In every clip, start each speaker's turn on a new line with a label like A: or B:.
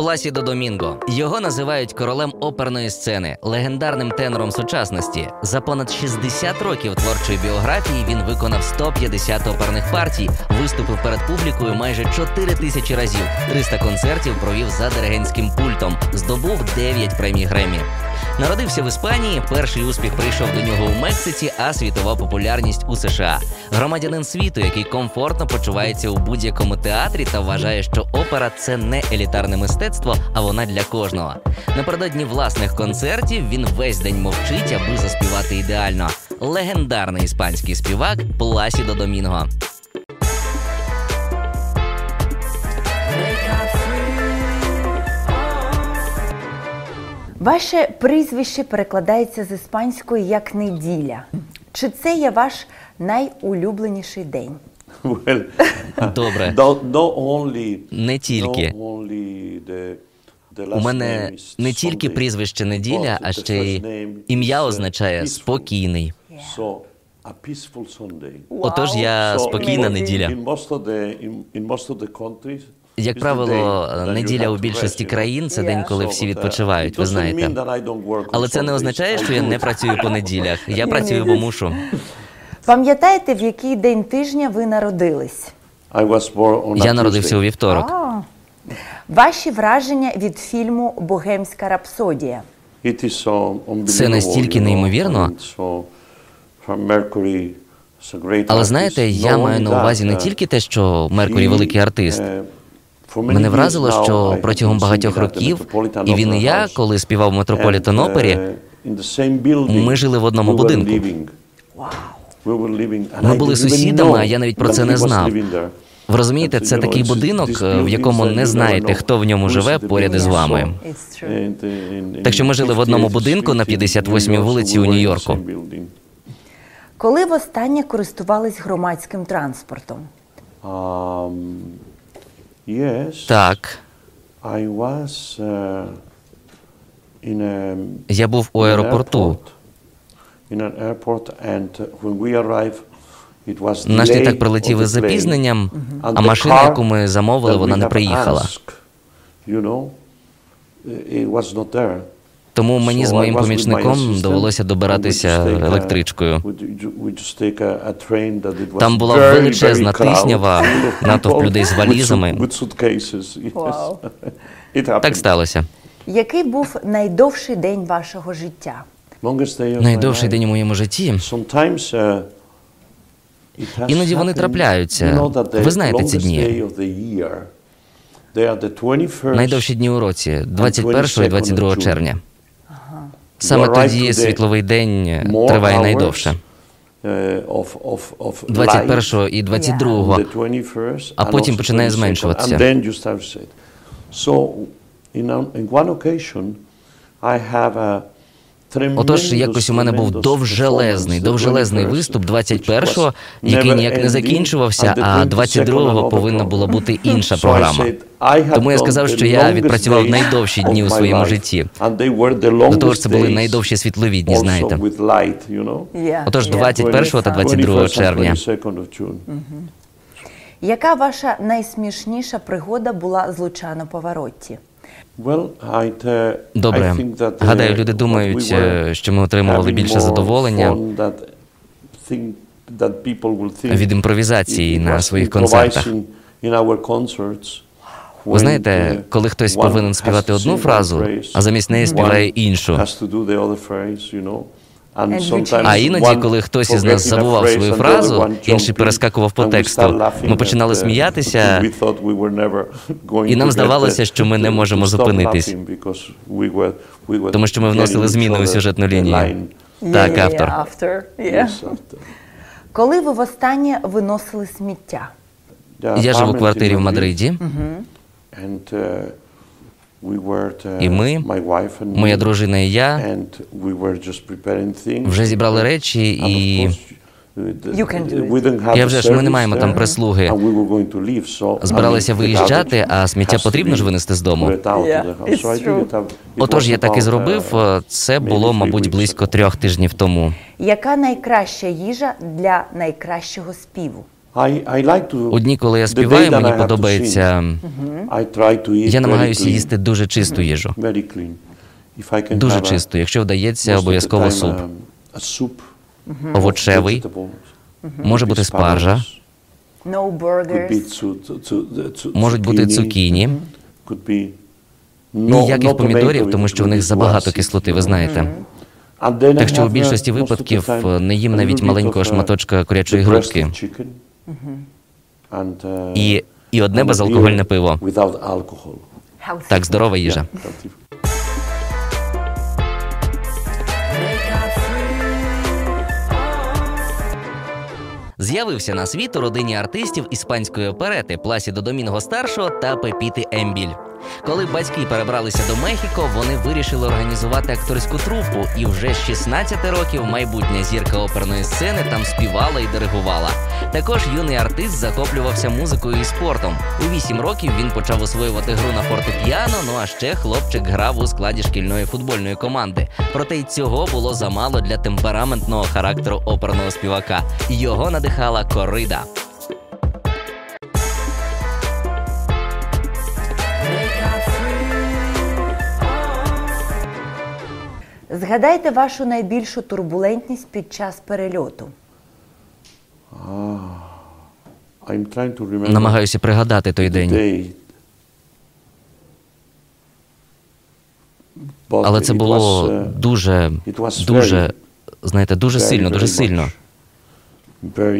A: Пласідо Домінго. Його називають королем оперної сцени, легендарним тенором сучасності. За понад 60 років творчої біографії він виконав 150 оперних партій, виступив перед публікою майже 4 тисячі разів, 300 концертів провів за диригентським пультом, здобув 9 премій Гремі. Народився в Іспанії. Перший успіх прийшов до нього у Мексиці, а світова популярність у США. Громадянин світу, який комфортно почувається у будь-якому театрі та вважає, що опера це не елітарне мистецтво, а вона для кожного. Напередодні власних концертів він весь день мовчить, аби заспівати ідеально. Легендарний іспанський співак Пласідо Домінго.
B: Ваше прізвище перекладається з іспанської як неділя. Чи це є ваш найулюбленіший день?
C: Well,
A: Добре.
C: not, not only,
A: Не тільки.
C: not only the, the
A: У мене не тільки прізвище неділя, а ще й ім'я
C: uh,
A: означає спокійний. Отож, я спокійна неділя. Як правило,
C: you
A: неділя у більшості країн це день, коли всі
C: uh,
A: відпочивають. Ви знаєте. Але це не означає, що я не працюю по неділях. Я працюю, бо мушу.
B: Пам'ятаєте, в який день тижня ви народились?
A: Я народився у вівторок.
B: А. Ваші враження від фільму Богемська рапсодія.
A: Це настільки неймовірно.
C: great
A: Але знаєте, я маю на увазі не
C: uh,
A: тільки те, що Меркурій великий артист. Мене вразило, що протягом багатьох років і він, і я, коли співав в Метрополітен опері, ми жили в одному будинку. Ми були сусідами, а я навіть про це не знав. Ви розумієте, це такий будинок, е, в якому не знаєте, хто в ньому живе поряд із вами.
C: Uh,
A: Так що ми жили в одному будинку на 58-й вулиці у Нью-Йорку.
B: Коли востаннє користувались громадським транспортом?
C: Um, yes.
A: Так,
C: I was uh, in a
A: я був у аеропорту.
C: airport, in an airport, and uh, when we arrived, it was
A: Наш літак прилетів із запізненням, а машина, яку ми замовили, вона не приїхала. Тому мені з моїм помічником довелося добиратися електричкою. Там була величезна тиснява, натовп людей з валізами. Так сталося.
B: Який був найдовший день вашого життя?
A: Найдовший день у моєму житті.
C: Uh,
A: Іноді вони трапляються. Ви знаєте ці дні.
C: day of the year, they are the 21st
A: Найдовші дні у році 21 і 22 червня. Саме тоді світловий день триває найдовше.
C: uh, of, of, of
A: 21 і
C: light
A: 22
C: on the 21st,
A: а потім починає
C: 22nd,
A: зменшуватися.
C: So, in one occasion, I have a
A: Отож, якось у мене був довжелезний, довжелезний виступ 21-го, який ніяк не закінчувався, а 22-го повинна була бути інша програма. Тому я сказав, що я відпрацював найдовші дні у своєму житті. До того ж, це були найдовші світлові дні, знаєте. Отож, 21 та 22 червня.
B: Яка ваша найсмішніша пригода з Лучано на Поворотті?
A: Добре. Гадаю, люди думають, е, що ми отримували більше задоволення від імпровізації на своїх концертах. Ви знаєте, коли хтось повинен співати одну фразу, а замість неї співає іншу. А іноді, коли хтось із нас забував свою фразу, інший перескакував по тексту, ми починали сміятися, і нам здавалося, що ми не можемо зупинитись, тому що ми вносили зміни у сюжетну лінію. Так, автор.
B: Коли ви востаннє виносили сміття?
A: Я живу у квартирі в Мадриді. І ми, моя дружина і я, вже зібрали речі і. Я вже ж ми не маємо там прислуги. Збиралися виїжджати, а сміття потрібно ж винести з дому. Отож, я так і зробив. Це було, мабуть, близько трьох тижнів тому.
B: Яка найкраща їжа для найкращого співу?
C: I, I like to,
A: У коли я співаю, мені
C: I have to
A: подобається.
C: sing, I try to eat
A: Я намагаюся їсти дуже чисту їжу.
C: very clean. If I can
A: Дуже чисту. Якщо вдається, обов'язково суп.
C: um, of
A: Овочевий, може бути спаржа, можуть бути цукіні. Ніяких помідорів, тому що в них забагато кислоти, ви знаєте. Так що у
C: uh,
A: більшості
C: the
A: випадків е, не їм навіть маленького
C: uh,
A: шматочка курячої грудки.
C: Uh,
A: І, і одне безалкогольне пиво. Так, здорова їжа. З'явився на світ у родині артистів іспанської оперети Пласідо Домінго старшого та Пепіти Ембіль. Коли батьки перебралися до Мехіко, вони вирішили організувати акторську трупу, і вже з 16 років майбутня зірка оперної сцени там співала і диригувала. Також юний артист захоплювався музикою і спортом. У 8 років він почав освоювати гру на фортепіано. Ну а ще хлопчик грав у складі шкільної футбольної команди. Проте й цього було замало для темпераментного характеру оперного співака. Його надихала корида.
B: Згадайте вашу найбільшу турбулентність під час перельоту.
C: Remember
A: Намагаюся пригадати той день. Але це було
C: uh,
A: дуже, дуже, знаєте, дуже сильно, дуже сильно.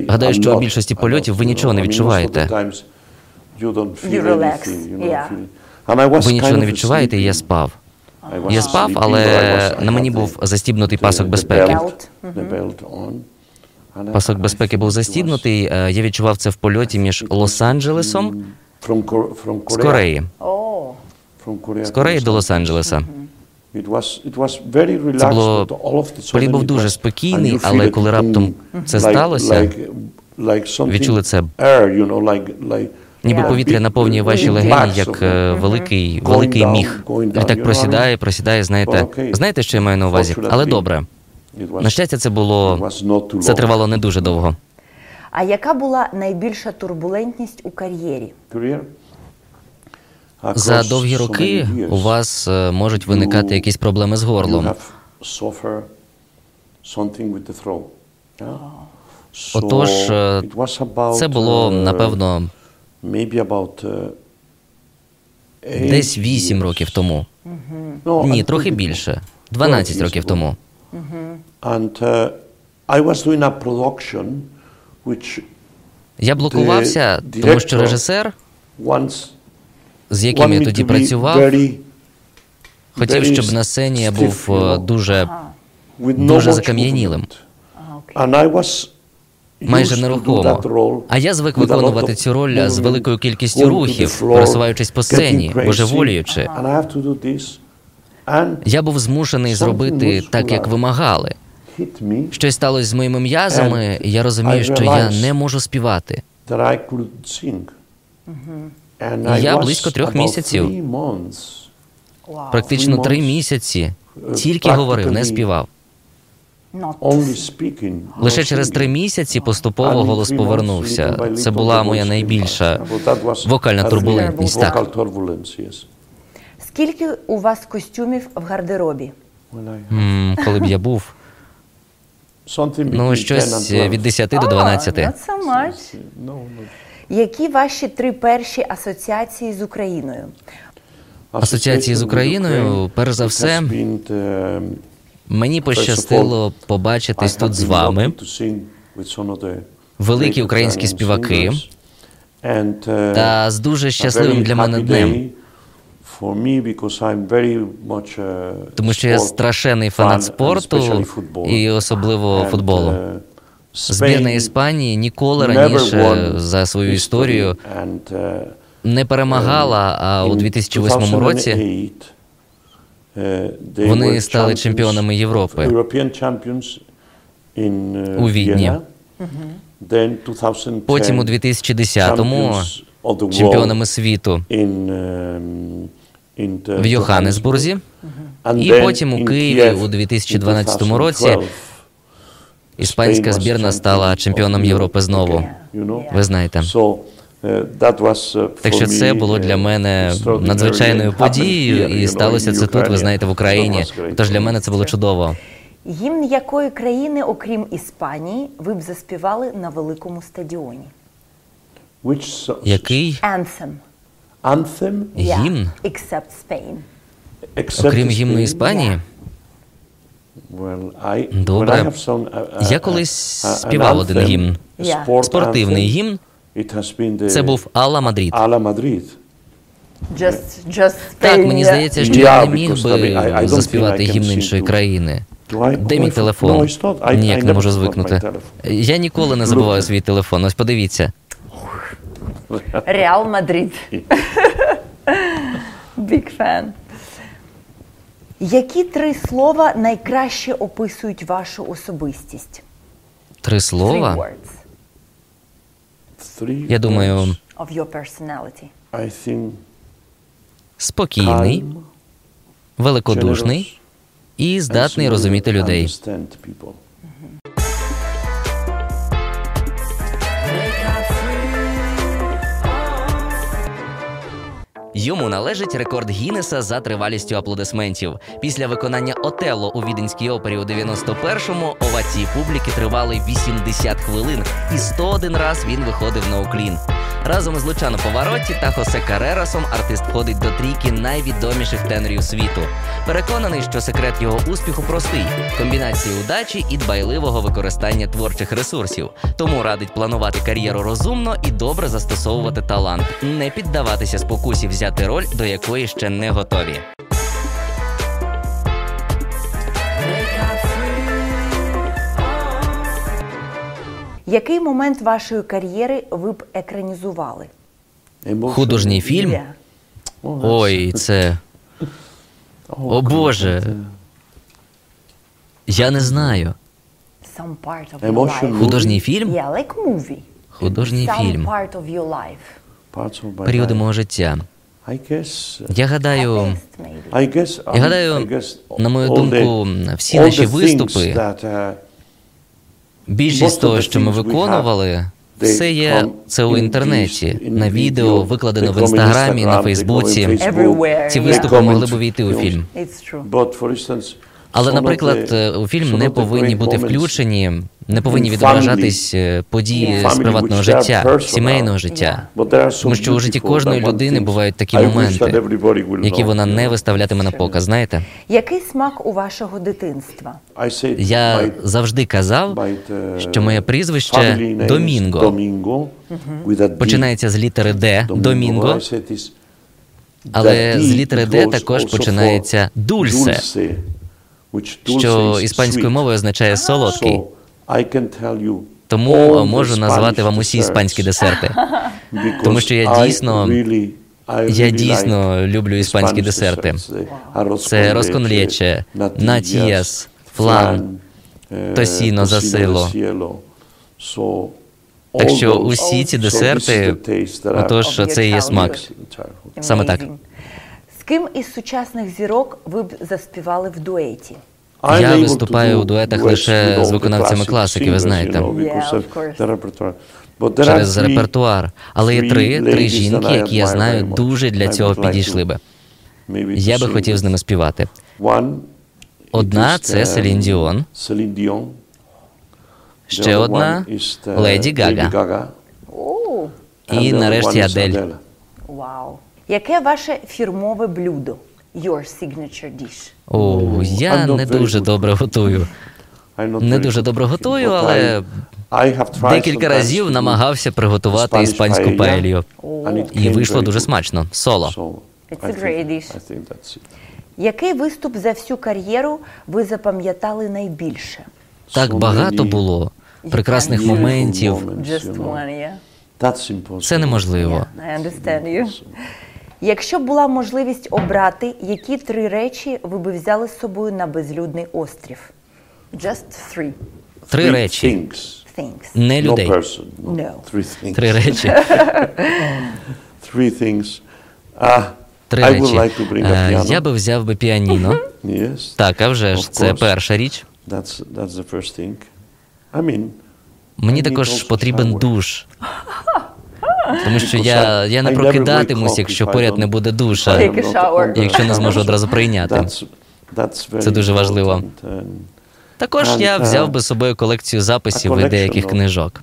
A: Гадаю, що у більшості польотів ви нічого не відчуваєте. Ви нічого не відчуваєте, і я спав. Я спав, але на мені був застібнутий пасок безпеки. Пасок безпеки був застібнутий. Е, Я відчував це в польоті між Лос-Анджелесом з Кореї.
B: О,
A: З Кореї до Лос-Анджелеса. Це було політ був дуже спокійний, але коли раптом це сталося, відчули це. Ніби повітря наповнює ваші легені, як е, великий, великий міг.
C: going down,
A: Він
C: you know
A: так просідає, просідає, знаєте. Знаєте, що я маю на увазі? Але добре. На щастя, це було це тривало не дуже довго.
B: а яка була найбільша турбулентність у кар'єрі?
A: За довгі роки у вас е, можуть виникати якісь проблеми з горлом. Отож, е, це було напевно
C: maybe about, uh, eight
A: десь 8
C: years.
A: років тому.
C: No,
A: Ні, трохи більше. 12
C: years
A: років тому.
C: And uh, I was doing a production which
A: Я блокувався, тому що режисер, з яким я тоді працював, хотів, щоб на сцені я був е, дуже дуже закам'янілим.
C: movement.
B: А, окей.
C: And I was
A: майже нерухомо. А я звик виконувати цю роль з великою кількістю рухів, пересуваючись по сцені, божеволіючи. Я був змушений зробити так, як вимагали. Щось сталося з моїми м'язами, і я розумію, що я не можу співати.
C: I
A: Я близько трьох місяців. Практично три місяці
C: uh,
A: тільки говорив, не співав.
B: Not.
C: only speaking. no
A: Лише через три місяці поступово голос повернувся. Це була моя найбільша
C: was
A: вокальна турбулентність. Так.
B: Скільки у вас костюмів в гардеробі?
A: М, Коли б я був, ну щось
C: and 12.
A: від 10 до
B: Oh,
A: 12.
B: not so much.
C: No, no.
B: Які ваші три перші асоціації з Україною?
A: Асоціації з Україною, перш за все, Мені пощастило побачитись тут з вами.
C: Великі українські співаки.
A: Та з дуже щасливим для мене днем. Тому що я страшенний фанат спорту і особливо футболу. Збірна Іспанії ніколи раніше за свою історію не перемагала, а у 2008 році
C: вони стали чемпіонами Європи
A: у Відні. Потім у 2010-му чемпіонами світу в Йоханнесбурзі. І потім у Києві у 2012 році іспанська збірна стала чемпіоном Європи знову. Ви знаєте.
C: Uh, was, uh,
A: Так що це було для
C: uh,
A: мене надзвичайною подією, і сталося це тут, ви знаєте, в Україні. Тож для мене це було чудово.
B: Гімн якої країни, окрім Іспанії, ви б заспівали на великому стадіоні?
C: Which
A: Який
B: Anthem.
C: anthem,
A: гімн,
B: Except Spain.
C: except
A: окрім гімну Іспанії? Добре.
C: uh, uh,
A: Я колись
C: uh,
A: співав один гімн.
B: Yeah.
A: Спортивний гімн
C: It has been the
A: це був Алла Мадрид.
B: Just, just
A: Так, мені здається, що
C: Yeah,
A: я не міг
C: because, I mean, I- I
A: би заспівати гімн іншої країни. Де мій телефон?
C: No,
A: Ніяк не можу звикнути. Я ніколи не забуваю свій телефон. Ось подивіться.
B: Реал Мадрид. Big fan. Які три слова найкраще описують вашу особистість?
A: Три
B: Three
A: слова.
B: words
C: Three
A: Я думаю, спокійний, великодушний і здатний розуміти людей. Йому належить рекорд Гіннеса за тривалістю аплодисментів. Після виконання Отелло у Віденській опері у 91-му овації публіки тривали 80 хвилин, і 101 раз він виходив на уклін. Разом із Лучано Повороті та Хосе Карерасом артист входить до трійки найвідоміших тенорів світу. Переконаний, що секрет його успіху простий: комбінація удачі і дбайливого використання творчих ресурсів. Тому радить планувати кар'єру розумно і добре застосовувати талант, не піддаватися спокусі взяти роль, до якої ще не готові.
B: Який момент вашої кар'єри ви б екранізували?
A: Художній фільм.
C: Oh,
A: Ой, це
C: oh,
A: о Боже. Я не знаю.
B: Some part of your
C: Emotion
B: life.
A: Художній фільм?
B: Yeah, like movie.
A: Художній
B: Some
A: фільм.
B: part of your life.
C: Parts of my
A: Періоди мого життя.
C: Uh,
A: Я гадаю. Я
C: um,
A: гадаю, на мою думку, всі наші виступи,
C: uh,
A: більшість того, що ми виконували, все є це у інтернеті, на відео, викладено в інстаграмі, на Фейсбуці. Ці виступи могли б увійти у фільм. Але, наприклад, е, у фільм не повинні бути включені, не повинні відображатись е, події з приватного життя, сімейного життя. Тому що у житті кожної людини бувають такі моменти, які вона не виставлятиме на показ. Знаєте,
B: Який смак у вашого дитинства?
A: Я завжди казав,
C: uh,
A: що моє прізвище Домінго. Починається з літери Д, Домінго, але з літери Д також починається дульсе, що іспанською мовою означає солодкий. Тому можу назвати вам усі іспанські десерти. Тому що я дійсно- Я дійсно люблю іспанські десерти. Це
C: con
A: розкон
C: leche,
A: лече,
C: natillas,
A: натієс, флан,
C: е,
A: тосіно, засило. Так що усі ці десерти, отож, це і є смак. Саме так.
B: Ким із сучасних зірок ви б заспівали в дуеті?
A: Я виступаю у дуетах лише з виконавцями класики, ви знаєте. через репертуар. Але є три, три жінки, які я знаю, дуже для цього підійшли би. Я би хотів з ними співати. Одна це Селін Діон, ще одна Леді Гага. І нарешті Адель.
B: Вау. Яке ваше фірмове блюдо? Your signature dish.
A: О, я не дуже добре готую. Не дуже добре готую, але Декілька разів намагався приготувати іспанську паелью. І вийшло дуже смачно. Соло.
B: It's a great dish. Який виступ за всю кар'єру ви запам'ятали найбільше?
A: Так багато було прекрасних моментів.
B: Just one, yeah?
A: Це неможливо.
B: I understand you. Якщо б була можливість обрати, які три речі ви би взяли з собою на безлюдний острів? Just three
A: Три
C: Three
A: речі.
C: things.
B: things.
A: Не
C: No
A: людей.
C: person. No.
B: No.
C: Three things.
A: Три речі.
C: Three things. Ah,
A: Три
C: I would like to bring a
A: Е,
C: piano.
A: Я би взяв би піаніно.
C: Yes.
A: Так, а вже ж,
C: Of
A: це
C: course.
A: перша річ.
C: That's that's the first thing. I mean,
A: Мені
C: I need
A: також
C: also
A: потрібен
C: shower.
A: душ. Тому що я, я не прокидатимусь, якщо поряд не буде душа. Якщо не зможу одразу прийняти. Це дуже важливо. Також я
C: uh,
A: взяв би з собою колекцію записів
C: і
A: деяких книжок.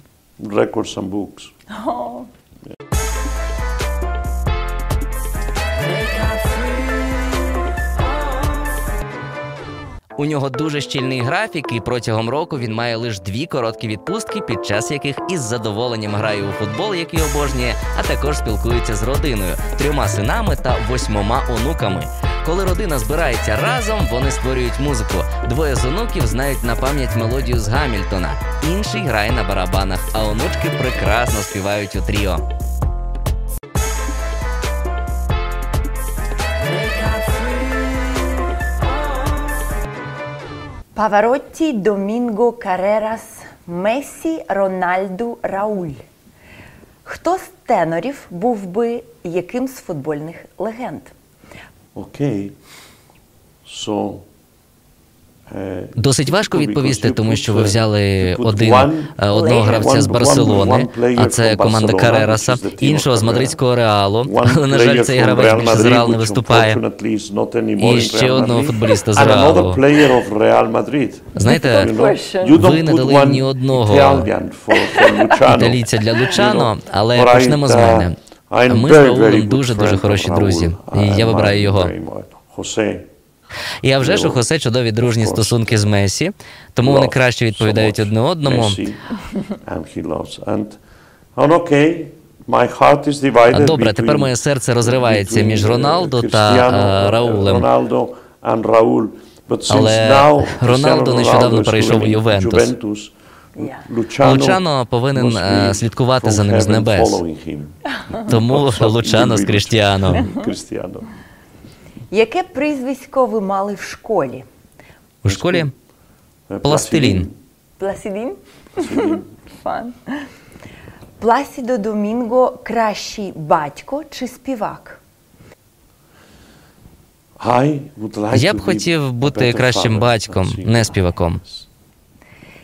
A: У нього дуже щільний графік, і протягом року він має лише дві короткі відпустки, під час яких із задоволенням грає у футбол, який обожнює, а також спілкується з родиною, трьома синами та восьмома онуками. Коли родина збирається разом, вони створюють музику. Двоє з онуків знають на пам'ять мелодію з Гамільтона. Інший грає на барабанах, а онучки прекрасно співають у тріо.
B: Паваротті, Домінго, Карерас, Месі, Рональду, Рауль. Хто з тенорів був би яким з футбольних легенд?
C: Okay. So,
A: Досить важко відповісти, тому що ви
C: uh,
A: взяли один е, одного гравця з Барселони, а це команда Карераса, іншого з
C: Real.
A: мадридського реалу, але на жаль, цей гравець більше з Реал не виступає. І ще одного футболіста з Реалу. Знаєте, Ви не дали ні одного італійця для Лучано, але почнемо з
C: uh,
A: мене. Ми з
C: good
A: дуже-дуже
C: friend
A: хороші друзі, і я вибираю його. І а вже ж у Хосе чудові дружні стосунки з Месі, тому вони краще відповідають одне одному. Добре, тепер моє серце розривається між
C: uh,
A: Роналдо та е, Раулем.
C: But since
A: Але Роналдо нещодавно перейшов у Ювентус.
C: Juventus, Luciano
A: Лучано повинен, е, слідкувати за ним з небес. Тому Лучано з
C: he
B: Яке прізвисько ви мали в школі?
A: У школі Пластилін.
B: Пласідін? Фан. Пласідо Домінго кращий батько чи співак?
A: Я б хотів бути кращим батьком, не співаком.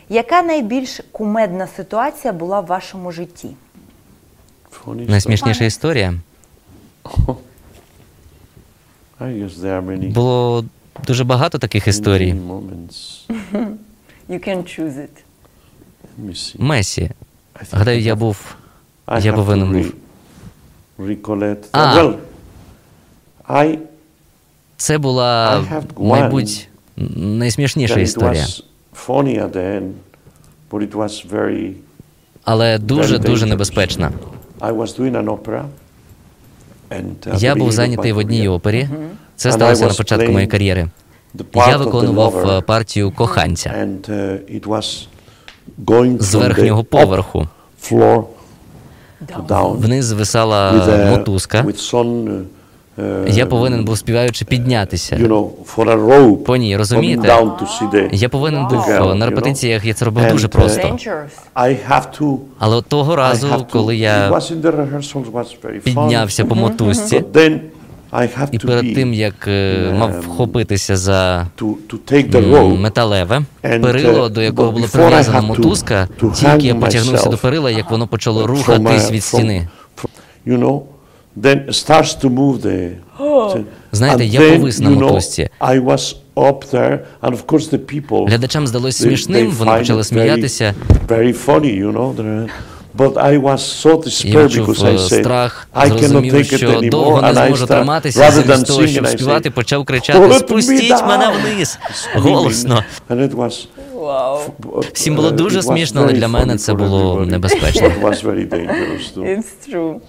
B: Яка найбільш кумедна ситуація була в вашому житті?
A: Найсмішніша історія було дуже багато таких історій. Месі. Гадаю, я був. Я повинен
C: to
A: був. А. Це була, мабуть, найсмішніша історія. Але дуже
C: very
A: дуже
C: dangerous.
A: небезпечна.
C: I was doing an opera. And at
A: Я був зайнятий в одній опері. Це сталося на початку моєї кар'єри. Я виконував е, партію коханця з верхнього поверху. Вниз висала
C: uh,
A: мотузка. Я повинен був співаючи піднятися. По ній, розумієте? Я повинен був е, на репетиціях, я це робив дуже
C: uh,
A: просто. Але от того разу, коли я піднявся по мотузці, і перед тим як е, мав вхопитися за металеве перило, до якого була прив'язана мотузка, тільки я потягнувся до перила, як воно почало рухатись від стіни.
C: Then starts to move the.
A: Знаєте,
C: and
A: я
C: then,
A: повис на мотузці.
C: I was up there, and of course the people.
A: Глядачам здалось смішним, вони почали
C: it
A: сміятися.
C: But I was so
A: Я
C: despaired
A: відчув
C: because I
A: е,
C: said,
A: страх,
C: I cannot take it anymore, and I rather than
A: того,
C: singing,
A: щоб
C: I
A: співати, почав кричати
C: "Let me
A: Спустіть
C: down!"
A: мене вниз! Голосно.
C: And it was,
A: Всім було
C: uh,
A: дуже смішно, але для мене це було небезпечно.
B: It's true.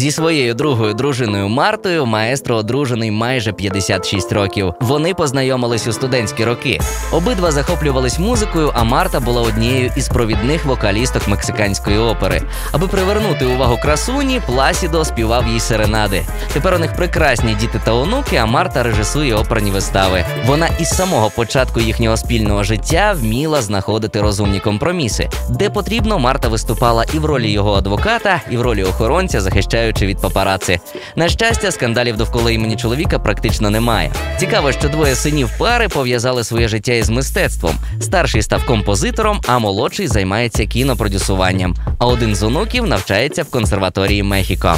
A: Зі своєю другою дружиною Мартою маестро одружений майже 56 років. Вони познайомились у студентські роки. Обидва захоплювались музикою, а Марта була однією із провідних вокалісток мексиканської опери. Аби привернути увагу красуні, Пласідо співав їй серенади. Тепер у них прекрасні діти та онуки, а Марта режисує оперні вистави. Вона із самого початку їхнього спільного життя вміла знаходити розумні компроміси. Де потрібно, Марта виступала і в ролі його адвоката, і в ролі охоронця, захищаючи тікаючи від папараці. На щастя, скандалів довкола імені чоловіка практично немає. Цікаво, що двоє синів пари пов'язали своє життя із мистецтвом. Старший став композитором, а молодший займається кінопродюсуванням. А один з онуків навчається в консерваторії Мехіко.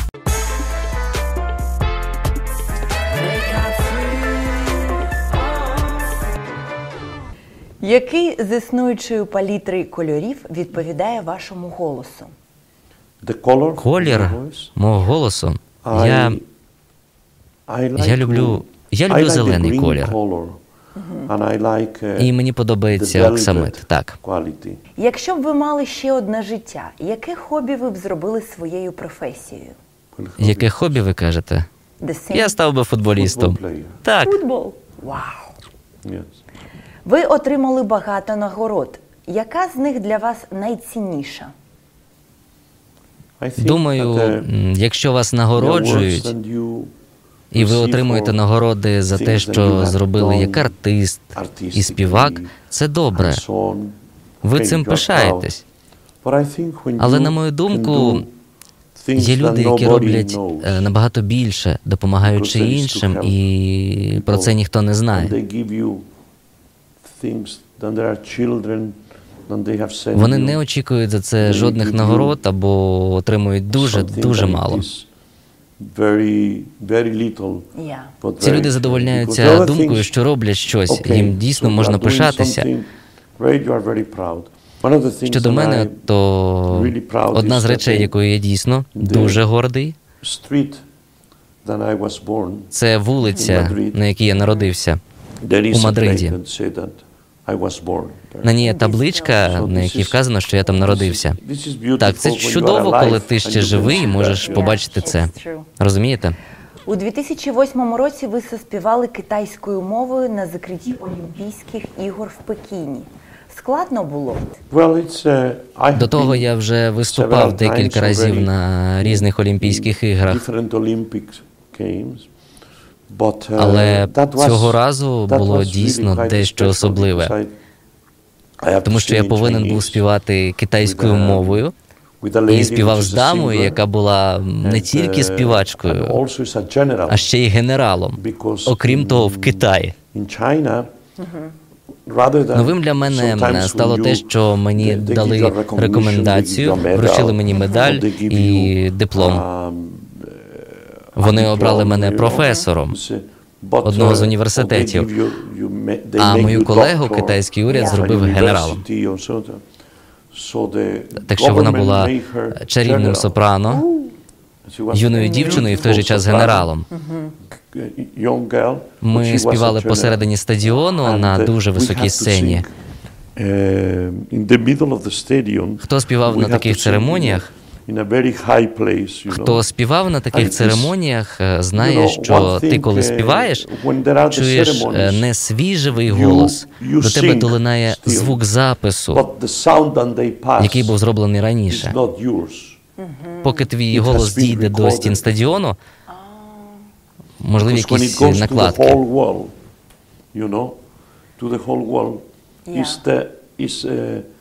B: Який з існуючої палітри кольорів відповідає вашому голосу?
A: Колір мого голосу. Я я люблю- я люблю зелений колір.
C: like, uh,
A: і мені подобається оксамит. Так.
B: Якщо б ви мали ще одне життя, яке хобі ви б зробили своєю професією?
A: Яке хобі ви кажете? Я став би футболістом. Так.
B: футбол. Вау!
C: Yes.
B: Ви отримали багато нагород. Яка з них для вас найцінніша?
A: Думаю,
C: uh,
A: якщо вас нагороджують, і ви отримуєте нагороди за те, що зробили як артист і співак, це добре. Ви цим пишаєтесь. Але, на мою думку, Є люди, які роблять е, набагато більше, допомагаючи іншим, і про це ніхто не знає. Вони не очікують за це жодних нагород або отримують дуже дуже мало. Ці люди задовольняються думкою, що роблять щось, їм дійсно можна пишатися. Щодо мене, то одна з речей, якою я дійсно дуже гордий, це вулиця, на якій я народився. У Мадриді. На ній є табличка, на якій вказано, що я там народився. Так, це чудово, коли ти ще живий і можеш побачити це. Розумієте?
B: У 2008 році ви заспівали китайською мовою на закритті Олімпійських ігор в Пекіні. Складно було?
C: Uh,
A: До того я вже виступав декілька разів на різних Олімпійських іграх,
C: Different Olympic games. But, uh,
A: Але цього разу було дійсно дещо особливе. тому що я повинен був співати китайською мовою і співав з дамою, яка була не тільки
C: uh,
A: співачкою, а ще й генералом. Окрім того, в Китаї. Новим для мене стало те, що мені дали рекомендацію, вручили мені медаль і диплом.
C: Um,
A: Вони обрали мене професором. Одного з університетів. А мою колегу китайський уряд зробив генералом. Так що вона була чарівним сопрано, юною дівчиною і в той же час генералом. Ми співали посередині стадіону на
C: uh,
A: дуже високій сцені.
C: stadium,
A: Хто співав на таких церемоніях?
C: In a very high place, you
A: Хто співав на таких церемоніях, е,
C: you
A: знає, що ти, коли
C: uh,
A: співаєш, чуєш е, не
C: you-
A: голос,
C: you
A: до тебе
C: sing
A: долинає звук запису,
C: but the sound that they pass
A: який був зроблений
C: is
A: раніше.
C: not yours.
A: Поки твій
C: It has
A: голос
C: been
A: дійде до
C: recorded.
A: стін стадіону, можливі
C: Because when it
A: якісь
C: goes to the
A: накладки.
C: whole world, you know, to the whole world,
B: Yeah.
C: is the, is, uh, if something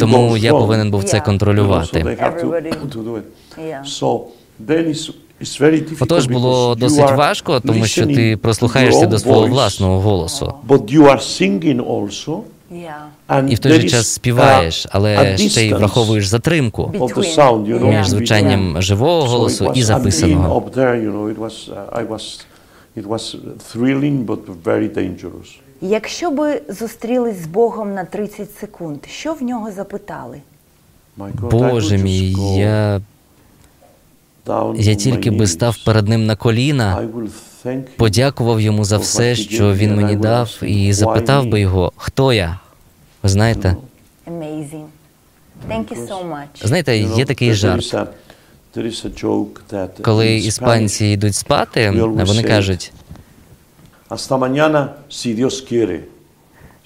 A: Тому
C: goes
A: я
C: wrong,
A: повинен був це контролювати.
C: they have to,
B: Everybody-
C: to do it.
B: Yeah.
C: So then it's, it's very difficult
A: Отож було досить важко, тому що ти
C: to
A: прослухаєшся
C: your
A: до
C: own
A: свого
C: voice,
A: власного голосу.
C: But you are singing also,
B: Yeah.
C: and
A: І в той
C: there
A: же
C: is
A: час співаєш,
C: a-
A: але ще й враховуєш затримку між звучанням живого голосу і записаного.
C: uh, it was thrilling, but very dangerous.
B: Якщо би зустрілись з Богом на 30 секунд, що в нього запитали?
A: Боже мій, я, я тільки би став перед ним на коліна, подякував йому за все, що він мені дав, і запитав би його, хто я. Ви знаєте, знаєте, є такий жарт. Коли іспанці йдуть спати, вони кажуть,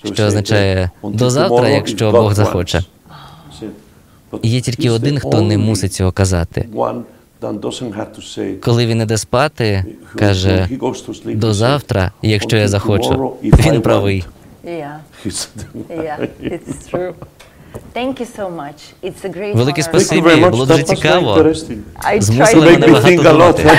A: що означає до завтра, якщо Бог захоче. є тільки один, хто не мусить цього казати. Коли він іде спати, каже до завтра, якщо я
C: "Until
A: захочу. Він
C: want."
A: правий.
C: Велике спасибі, було дуже цікаво. Змусили мене багато думати.